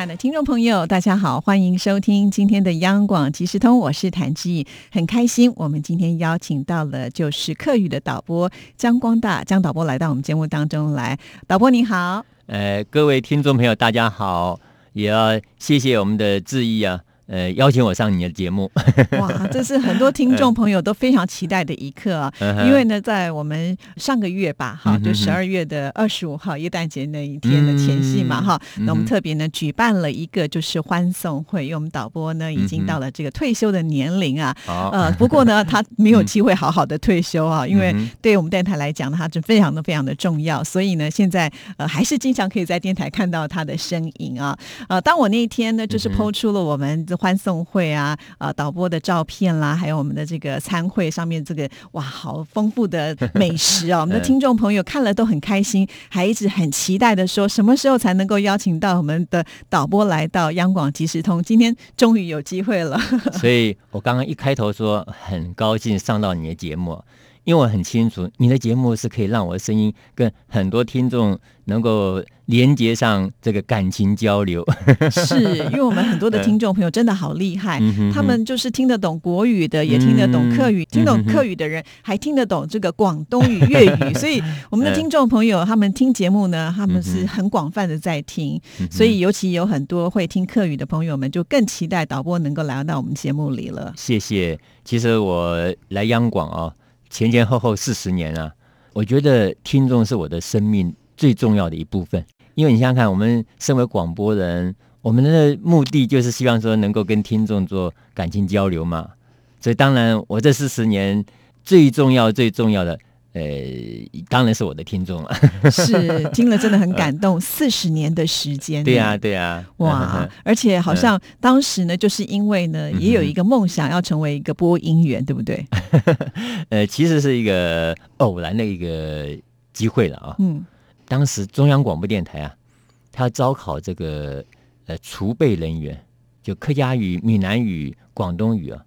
爱的听众朋友，大家好，欢迎收听今天的央广即时通，我是谭志毅，很开心，我们今天邀请到了就是客语的导播江光大，江导播来到我们节目当中来，导播你好，呃，各位听众朋友大家好，也要谢谢我们的志毅啊。呃，邀请我上你的节目，哇，这是很多听众朋友都非常期待的一刻啊！因为呢，在我们上个月吧，哈，就十二月的二十五号，耶诞节那一天的前夕嘛，哈，那我们特别呢举办了一个就是欢送会，因为我们导播呢已经到了这个退休的年龄啊，呃，不过呢，他没有机会好好的退休啊，因为对我们电台来讲，他是非常的非常的重要，所以呢，现在呃还是经常可以在电台看到他的身影啊，呃，当我那一天呢，就是抛出了我们的。欢送会啊，呃，导播的照片啦，还有我们的这个餐会上面这个哇，好丰富的美食啊！我们的听众朋友看了都很开心，还一直很期待的说，什么时候才能够邀请到我们的导播来到央广即时通？今天终于有机会了。所以我刚刚一开头说很高兴上到你的节目。因为我很清楚，你的节目是可以让我的声音跟很多听众能够连接上这个感情交流。是因为我们很多的听众朋友真的好厉害，他们就是听得懂国语的，也听得懂客语，听懂客语的人还听得懂这个广东语、粤语。所以我们的听众朋友他们听节目呢，他们是很广泛的在听。所以尤其有很多会听客语的朋友们，就更期待导播能够来到我们节目里了。谢谢。其实我来央广啊。前前后后四十年啊，我觉得听众是我的生命最重要的一部分。因为你想想看，我们身为广播人，我们的目的就是希望说能够跟听众做感情交流嘛。所以当然，我这四十年最重要、最重要的。呃，当然是我的听众了，是听了真的很感动。四十年的时间，对呀，对呀，哇！而且好像当时呢，就是因为呢，也有一个梦想要成为一个播音员，对不对？呃，其实是一个偶然的一个机会了啊。嗯，当时中央广播电台啊，他要招考这个呃储备人员，就客家语、闽南语、广东语啊。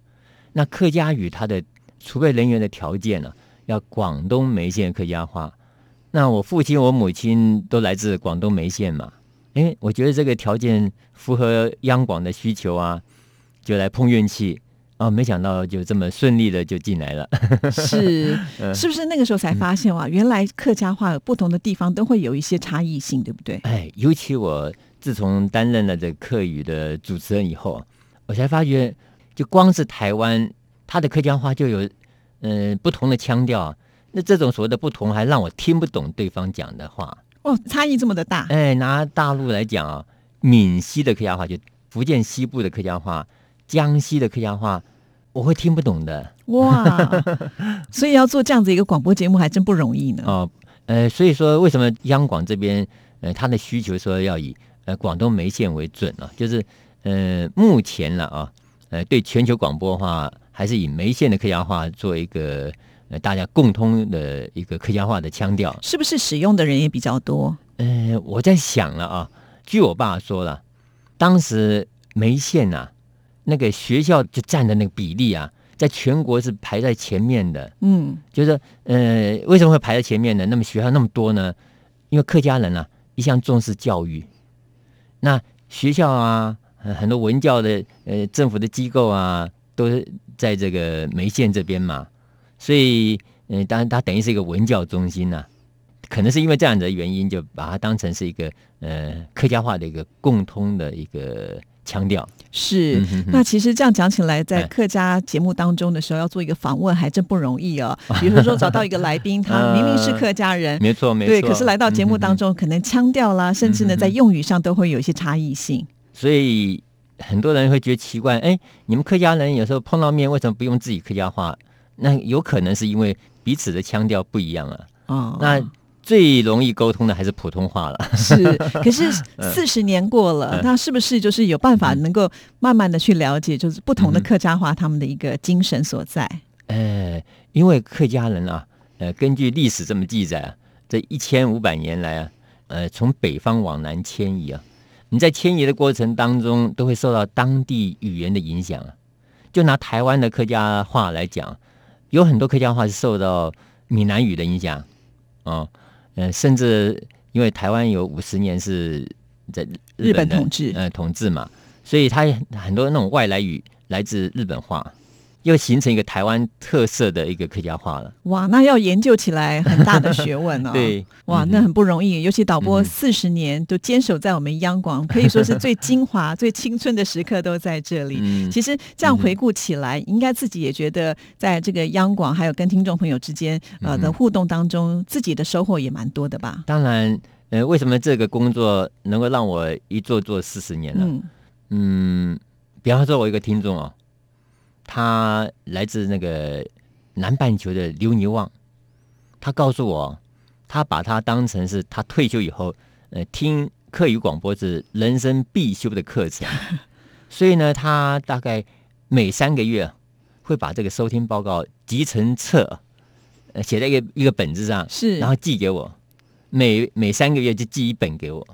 那客家语它的储备人员的条件呢？要广东梅县客家话，那我父亲、我母亲都来自广东梅县嘛？哎，我觉得这个条件符合央广的需求啊，就来碰运气啊！没想到就这么顺利的就进来了。是，是不是那个时候才发现哇？原来客家话不同的地方都会有一些差异性，对不对？哎，尤其我自从担任了这客语的主持人以后，我才发觉，就光是台湾，它的客家话就有。嗯，不同的腔调，那这种所谓的不同，还让我听不懂对方讲的话。哦，差异这么的大。哎，拿大陆来讲啊，闽西的客家话，就福建西部的客家话，江西的客家话，我会听不懂的。哇，所以要做这样子一个广播节目，还真不容易呢。哦，呃，所以说为什么央广这边，呃，他的需求说要以呃广东梅县为准啊？就是呃，目前了啊，呃，对全球广播的话。还是以梅县的客家话做一个呃大家共通的一个客家话的腔调，是不是使用的人也比较多？呃，我在想了啊，据我爸说了，当时梅县呐那个学校就占的那个比例啊，在全国是排在前面的。嗯，就是呃为什么会排在前面呢？那么学校那么多呢？因为客家人啊一向重视教育，那学校啊很多文教的呃政府的机构啊都是。在这个梅县这边嘛，所以嗯，当然它等于是一个文教中心呐，可能是因为这样的原因，就把它当成是一个呃客家话的一个共通的一个腔调。是，那其实这样讲起来，在客家节目当中的时候，要做一个访问还真不容易哦。比如说找到一个来宾，他明明是客家人，没错没错，对，可是来到节目当中，可能腔调啦，甚至呢在用语上都会有一些差异性。所以。很多人会觉得奇怪，哎，你们客家人有时候碰到面，为什么不用自己客家话？那有可能是因为彼此的腔调不一样啊。哦，那最容易沟通的还是普通话了。是，可是四十年过了，那是不是就是有办法能够慢慢的去了解，就是不同的客家话他们的一个精神所在？呃，因为客家人啊，呃，根据历史这么记载啊，这一千五百年来啊，呃，从北方往南迁移啊，你在迁移的过程当中，都会受到当地语言的影响啊。就拿台湾的客家话来讲，有很多客家话是受到闽南语的影响啊，呃，甚至因为台湾有五十年是在日本统治，呃，统治嘛，所以它很多那种外来语来自日本话。又形成一个台湾特色的一个客家话了。哇，那要研究起来很大的学问哦。对，哇，那很不容易。尤其导播四十年都坚守在我们央广，可以说是最精华、最青春的时刻都在这里。其实这样回顾起来，应该自己也觉得，在这个央广还有跟听众朋友之间呃的互动当中，自己的收获也蛮多的吧？当然，呃，为什么这个工作能够让我一做做四十年呢？嗯，比方说，我一个听众哦。他来自那个南半球的留尼旺，他告诉我，他把他当成是他退休以后，呃，听课余广播是人生必修的课程，所以呢，他大概每三个月会把这个收听报告集成册，呃，写在一个一个本子上，是，然后寄给我，每每三个月就寄一本给我。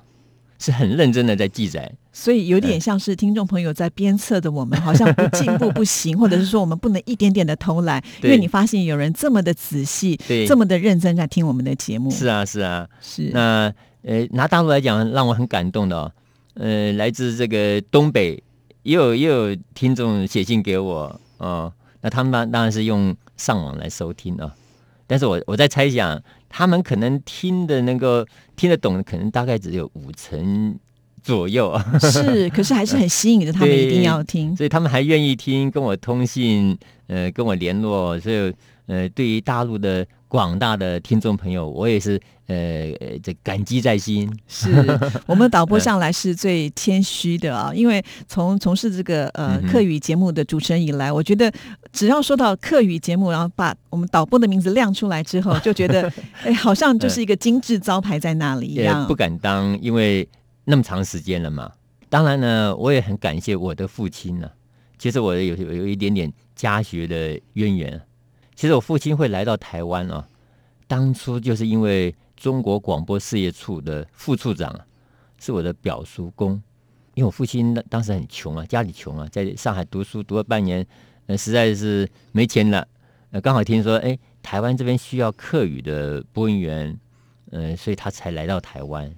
是很认真的在记载，所以有点像是听众朋友在鞭策的我们，好像不进步不行，或者是说我们不能一点点的偷懒，因为你发现有人这么的仔细，这么的认真在听我们的节目。是啊，是啊，是。那呃，拿大陆来讲，让我很感动的哦，呃，来自这个东北也有也有听众写信给我哦，那他们当然是用上网来收听啊，但是我我在猜想。他们可能听的那个听得懂，可能大概只有五成左右。是，可是还是很吸引的他们，一定要听。所以他们还愿意听，跟我通信，呃，跟我联络。所以，呃，对于大陆的广大的听众朋友，我也是。呃，这感激在心。是我们导播上来是最谦虚的啊，因为从从事这个呃客语节目的主持人以来，我觉得只要说到客语节目，然后把我们导播的名字亮出来之后，就觉得 哎，好像就是一个精致招牌在那里一样。不敢当，因为那么长时间了嘛。当然呢，我也很感谢我的父亲呢。其实我有有有一点点家学的渊源。其实我父亲会来到台湾啊，当初就是因为。中国广播事业处的副处长是我的表叔公，因为我父亲当时很穷啊，家里穷啊，在上海读书读了半年，呃，实在是没钱了，呃，刚好听说，哎，台湾这边需要客语的播音员，呃，所以他才来到台湾。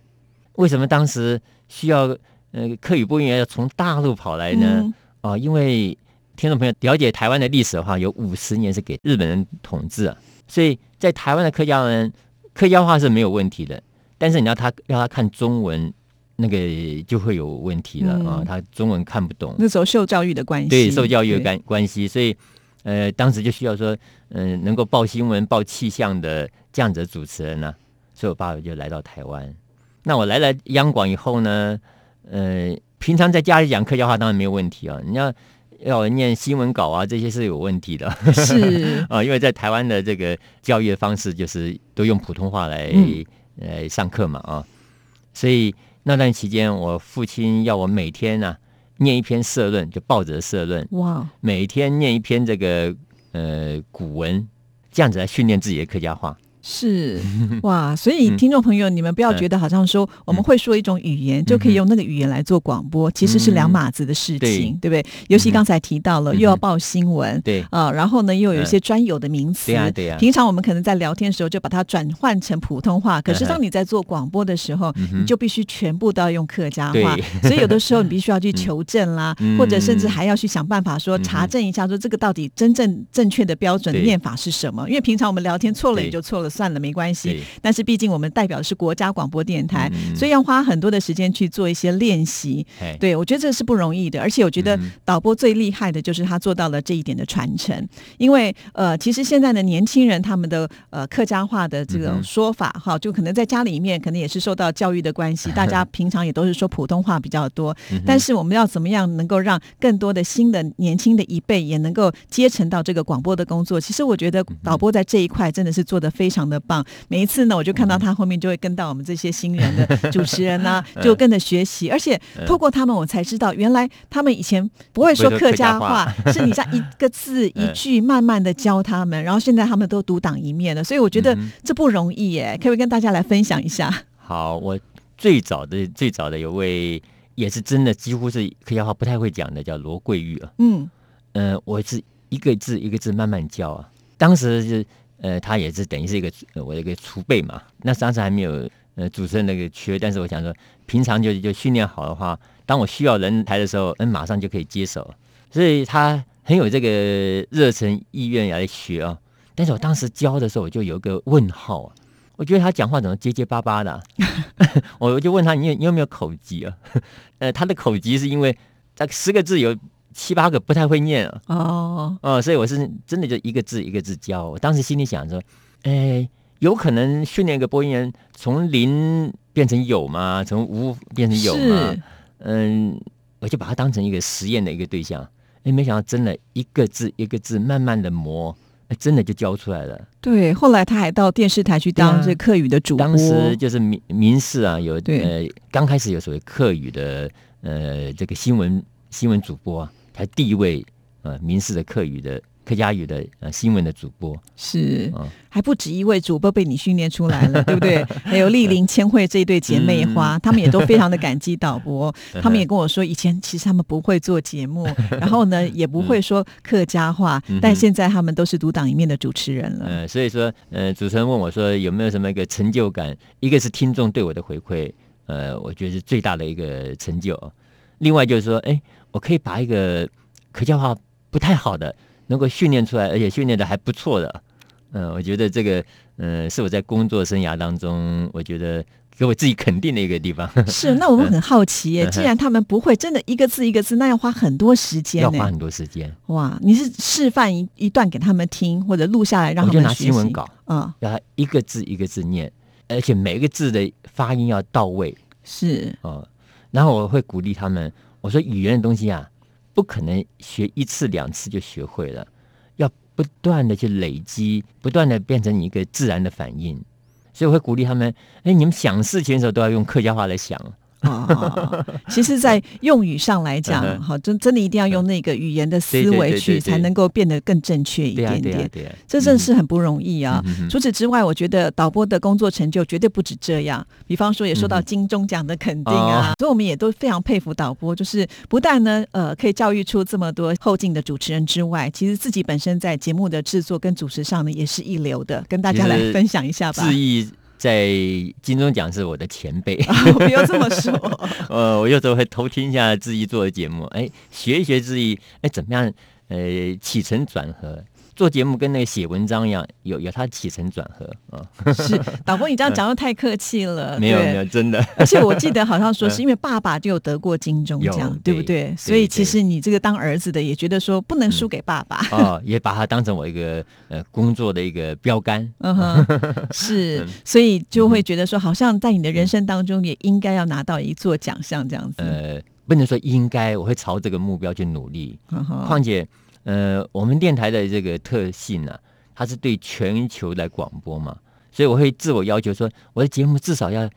为什么当时需要呃客语播音员要从大陆跑来呢？哦，因为听众朋友了解台湾的历史的话，有五十年是给日本人统治啊，所以在台湾的客家人。客家话是没有问题的，但是你要他要他看中文，那个就会有问题了啊！他中文看不懂。那时候受教育的关系，对受教育的关关系，所以呃，当时就需要说，嗯，能够报新闻、报气象的这样子的主持人呢。所以我爸爸就来到台湾。那我来了央广以后呢，呃，平常在家里讲客家话当然没有问题啊。你要。要念新闻稿啊，这些是有问题的。是 啊，因为在台湾的这个教育的方式就是都用普通话来来上课嘛啊，所以那段期间，我父亲要我每天呢念一篇社论，就报纸的社论。哇！每天念一篇这个呃古文，这样子来训练自己的客家话。是 哇，所以听众朋友，你们不要觉得好像说我们会说一种语言就可以用那个语言来做广播，其实是两码子的事情，对。不对？尤其刚才提到了又要报新闻，对。啊，然后呢又有一些专有的名词，对呀对呀。平常我们可能在聊天的时候就把它转换成普通话，可是当你在做广播的时候，你就必须全部都要用客家话，所以有的时候你必须要去求证啦，或者甚至还要去想办法说查证一下，说这个到底真正正确的标准念法是什么？因为平常我们聊天错了也就错了。算了，没关系。但是毕竟我们代表的是国家广播电台，所以要花很多的时间去做一些练习。对我觉得这是不容易的，而且我觉得导播最厉害的就是他做到了这一点的传承。因为呃，其实现在的年轻人他们的呃客家话的这种说法哈，就可能在家里面可能也是受到教育的关系，大家 平常也都是说普通话比较多。但是我们要怎么样能够让更多的新的年轻的一辈也能够接承到这个广播的工作？其实我觉得导播在这一块真的是做的非常。的棒，每一次呢，我就看到他后面就会跟到我们这些新人的主持人呢，就跟着学习，而且透过他们，我才知道原来他们以前不会说客家话，是你在一个字 一句慢慢的教他们，然后现在他们都独当一面了，所以我觉得这不容易耶，可不可以跟大家来分享一下？好，我最早的最早的有位也是真的几乎是客家话不太会讲的，叫罗桂玉啊。嗯，呃，我是一个字一个字慢慢教啊。当时是呃，他也是等于是一个我的一个储备嘛。那当时还没有呃主持人那个缺，但是我想说，平常就就训练好的话，当我需要人台的时候，嗯，马上就可以接手。所以他很有这个热忱意愿来学啊。但是我当时教的时候，我就有个问号啊。我觉得他讲话怎么结结巴巴的？我我就问他，你你有没有口疾啊？呃，他的口疾是因为这十个字有七八个不太会念啊。哦哦，所以我是真的就一个字一个字教。我当时心里想说，哎，有可能训练一个播音员从零变成有吗？从无变成有吗？嗯，我就把它当成一个实验的一个对象。哎，没想到真的一个字一个字慢慢的磨。真的就教出来了。对，后来他还到电视台去当这客语的主播。当时就是民民事啊，有呃，刚开始有所谓客语的呃这个新闻新闻主播，才第一位呃民事的客语的。客家语的呃新闻的主播是，还不止一位主播被你训练出来了，对不对？还有丽玲、千惠这一对姐妹花，他们也都非常的感激导播。她们也跟我说，以前其实她们不会做节目，然后呢也不会说客家话，但现在她们都是独当一面的主持人了。呃，所以说，呃，主持人问我说有没有什么一个成就感？一个是听众对我的回馈，呃，我觉得是最大的一个成就。另外就是说，哎，我可以把一个客家话不太好的。能够训练出来，而且训练的还不错的，嗯，我觉得这个，嗯，是我在工作生涯当中，我觉得给我自己肯定的一个地方。是，那我们很好奇耶，既然他们不会真的一个字一个字，那要花很多时间，要花很多时间。哇，你是示范一一段给他们听，或者录下来让他们学习？新闻稿，嗯，要一个字一个字念，而且每一个字的发音要到位。是，哦，然后我会鼓励他们，我说语言的东西啊。不可能学一次两次就学会了，要不断的去累积，不断的变成一个自然的反应。所以我会鼓励他们：哎，你们想事情的时候都要用客家话来想。啊，其实，在用语上来讲，好，真真的一定要用那个语言的思维去，才能够变得更正确一点点。这真是很不容易啊！除此之外，我觉得导播的工作成就绝对不止这样。比方说，也受到金钟奖的肯定啊，所以我们也都非常佩服导播。就是不但呢，呃，可以教育出这么多后进的主持人之外，其实自己本身在节目的制作跟主持上呢，也是一流的。跟大家来分享一下吧。在金钟奖是我的前辈，不要这么说。呃，我有时候会偷听一下志毅做的节目，哎，学一学志毅，哎，怎么样？呃，起承转合。做节目跟那个写文章一样，有有它起承转合啊。是 导播，你这样讲的太客气了。没有没有，真的。而且我记得好像说是因为爸爸就有得过金钟奖，对不对？所以其实你这个当儿子的也觉得说不能输给爸爸。哦，也把他当成我一个呃工作的一个标杆。嗯哼，是，所以就会觉得说，好像在你的人生当中也应该要拿到一座奖项这样子。呃，不能说应该，我会朝这个目标去努力。况且。呃，我们电台的这个特性呢，它是对全球来广播嘛，所以我会自我要求说，我的节目至少要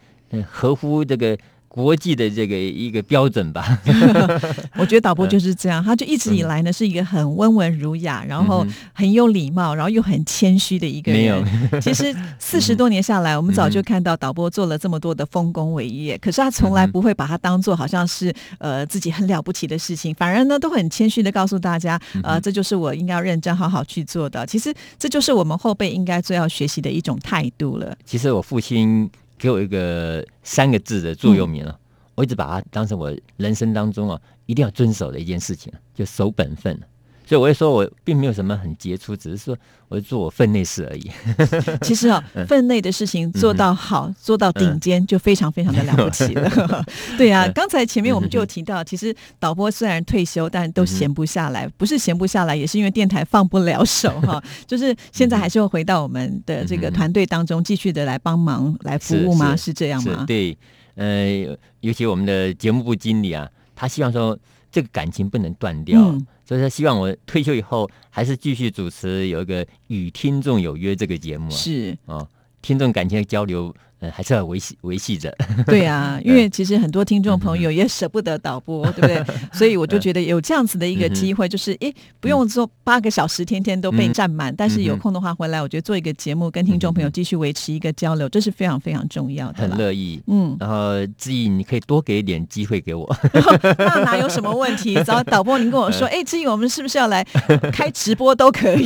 合乎这个。国际的这个一个标准吧，我觉得导播就是这样，他就一直以来呢是一个很温文儒雅，然后很有礼貌，然后又很谦虚的一个人。没有，其实 四十多年下来，我们早就看到导播做了这么多的丰功伟业，可是他从来不会把它当做好像是呃自己很了不起的事情，反而呢都很谦虚的告诉大家，呃，这就是我应该要认真好好去做的。其实这就是我们后辈应该最要学习的一种态度了。其实我父亲。给我一个三个字的座右铭了，我一直把它当成我人生当中啊一定要遵守的一件事情，就守本分。所以我会说，我并没有什么很杰出，只是说我做我分内事而已。其实啊，分内的事情做到好，做到顶尖，就非常非常的了不起了。对啊，刚才前面我们就提到，其实导播虽然退休，但都闲不下来，不是闲不下来，也是因为电台放不了手 哈。就是现在还是会回到我们的这个团队当中，继续的来帮忙来服务吗？是这样吗？对，呃，尤其我们的节目部经理啊，他希望说这个感情不能断掉。所以他希望我退休以后还是继续主持有一个与听众有约这个节目啊，是。啊，听众感情的交流呃，还是要维系维系着。对啊，因为其实很多听众朋友也舍不得导播，对不对？所以我就觉得有这样子的一个机会，就是诶，不用说八个小时天天都被占满，但是有空的话回来，我觉得做一个节目，跟听众朋友继续维持一个交流，这是非常非常重要的。很乐意，嗯。然后志毅，你可以多给一点机会给我。那哪有什么问题？找导播，您跟我说，哎，志毅，我们是不是要来开直播都可以？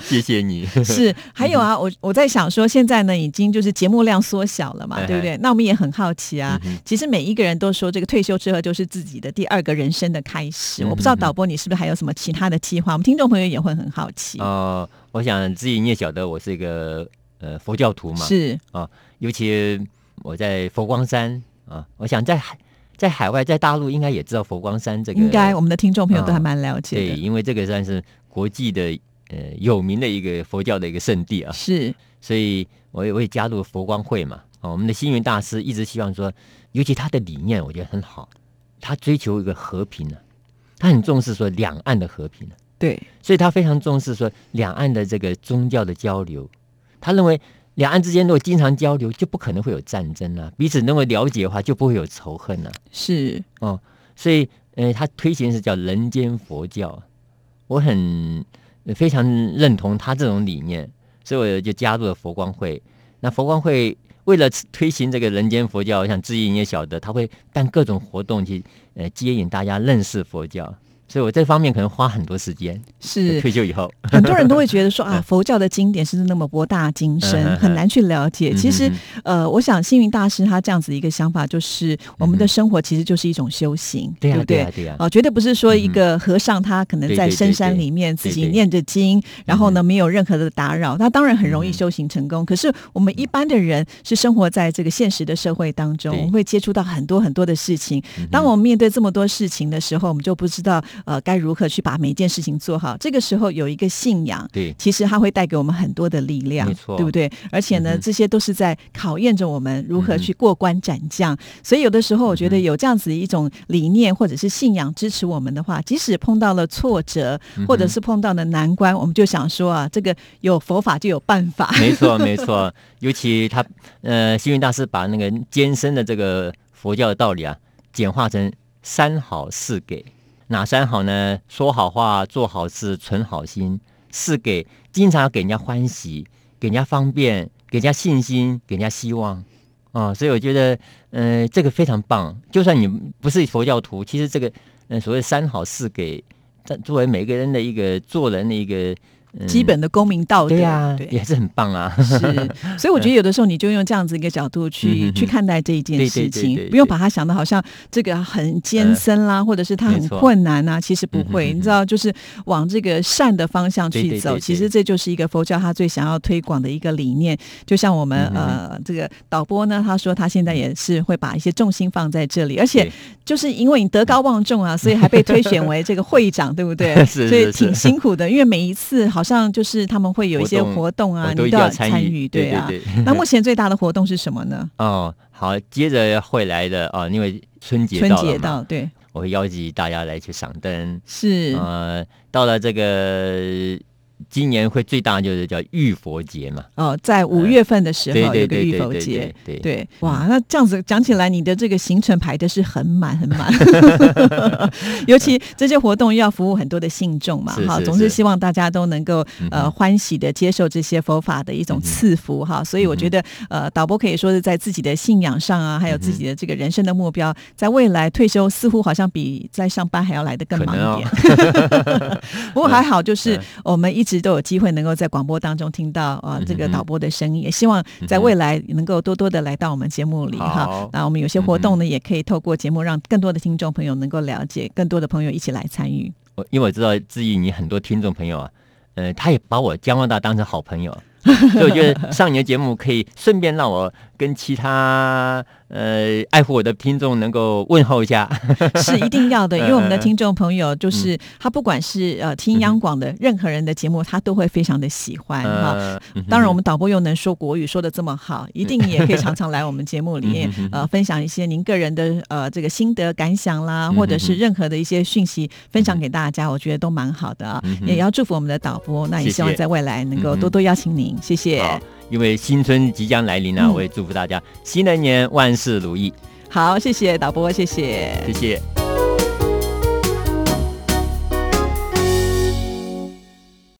谢谢你。是，还有啊，我我在想说，现在呢，已经就是节目量缩小了。嘛，对不对？那我们也很好奇啊。其实每一个人都说，这个退休之后就是自己的第二个人生的开始。我不知道导播你是不是还有什么其他的计划？我们听众朋友也会很好奇。哦，我想自己你也晓得，我是一个呃佛教徒嘛。是啊，尤其我在佛光山啊，我想在海在海外在大陆应该也知道佛光山这个。应该我们的听众朋友都还蛮了解的。对，因为这个算是国际的呃有名的一个佛教的一个圣地啊。是，所以我也我也加入佛光会嘛。哦我们的星云大师一直希望说，尤其他的理念，我觉得很好。他追求一个和平呢，他很重视说两岸的和平呢。对，所以他非常重视说两岸的这个宗教的交流。他认为两岸之间如果经常交流，就不可能会有战争啊，彼此那么了解的话，就不会有仇恨啊。是哦，所以呃，他推行是叫人间佛教，我很非常认同他这种理念，所以我就加入了佛光会。那佛光会为了推行这个人间佛教，我想志毅也晓得，他会办各种活动去呃接引大家认识佛教。所以我这方面可能花很多时间。是退休以后，很多人都会觉得说啊，佛教的经典是那么博大精深，很难去了解。其实，呃，我想星云大师他这样子一个想法，就是我们的生活其实就是一种修行，对不对？对呀，哦，绝对不是说一个和尚他可能在深山里面自己念着经，然后呢没有任何的打扰，他当然很容易修行成功。可是我们一般的人是生活在这个现实的社会当中，我们会接触到很多很多的事情。当我们面对这么多事情的时候，我们就不知道。呃，该如何去把每一件事情做好？这个时候有一个信仰，对，其实它会带给我们很多的力量，没错，对不对？而且呢，这些都是在考验着我们如何去过关斩将。所以有的时候，我觉得有这样子一种理念或者是信仰支持我们的话，即使碰到了挫折，或者是碰到了难关，我们就想说啊，这个有佛法就有办法。没错，没错。尤其他呃，星云大师把那个艰深的这个佛教的道理啊，简化成三好四给。哪三好呢？说好话，做好事，存好心，是给经常要给人家欢喜，给人家方便，给人家信心，给人家希望啊！所以我觉得，嗯，这个非常棒。就算你不是佛教徒，其实这个，嗯，所谓三好四给，作为每个人的一个做人的一个。基本的公民道德，对呀，也是很棒啊。是，所以我觉得有的时候你就用这样子一个角度去去看待这一件事情，不用把它想的好像这个很艰深啦，或者是它很困难啊。其实不会，你知道，就是往这个善的方向去走。其实这就是一个佛教他最想要推广的一个理念。就像我们呃这个导播呢，他说他现在也是会把一些重心放在这里，而且就是因为你德高望重啊，所以还被推选为这个会长，对不对？所以挺辛苦的，因为每一次好。像就是他们会有一些活动啊，你都要参与，对啊。那目前最大的活动是什么呢？哦，好，接着会来的哦，因为春节春节到，对，我会邀请大家来去赏灯。是，呃，到了这个。今年会最大就是叫浴佛节嘛？哦，在五月份的时候有个浴佛节，对。对哇，那这样子讲起来，你的这个行程排的是很满很满，尤其这些活动要服务很多的信众嘛，哈，总是希望大家都能够呃欢喜的接受这些佛法的一种赐福哈，所以我觉得呃导播可以说是在自己的信仰上啊，还有自己的这个人生的目标，在未来退休似乎好像比在上班还要来的更忙一点，不过还好就是我们一。一直都有机会能够在广播当中听到啊这个导播的声音，也希望在未来能够多多的来到我们节目里哈。那我们有些活动呢，也可以透过节目让更多的听众朋友能够了解，更多的朋友一起来参与。我因为我知道志毅你很多听众朋友啊，呃，他也把我江万大当成好朋友，所以我觉得上你的节目可以顺便让我跟其他。呃，爱护我的听众能够问候一下，是一定要的，因为我们的听众朋友就是他，不管是呃听央广的任何人的节目，他都会非常的喜欢哈。当然，我们导播又能说国语，说的这么好，一定也可以常常来我们节目里面呃分享一些您个人的呃这个心得感想啦，或者是任何的一些讯息分享给大家，我觉得都蛮好的啊。也要祝福我们的导播，那也希望在未来能够多多邀请您。情，谢谢。因为新春即将来临呢，我也祝福大家新的一年万事如意。好，谢谢导播，谢谢，谢谢。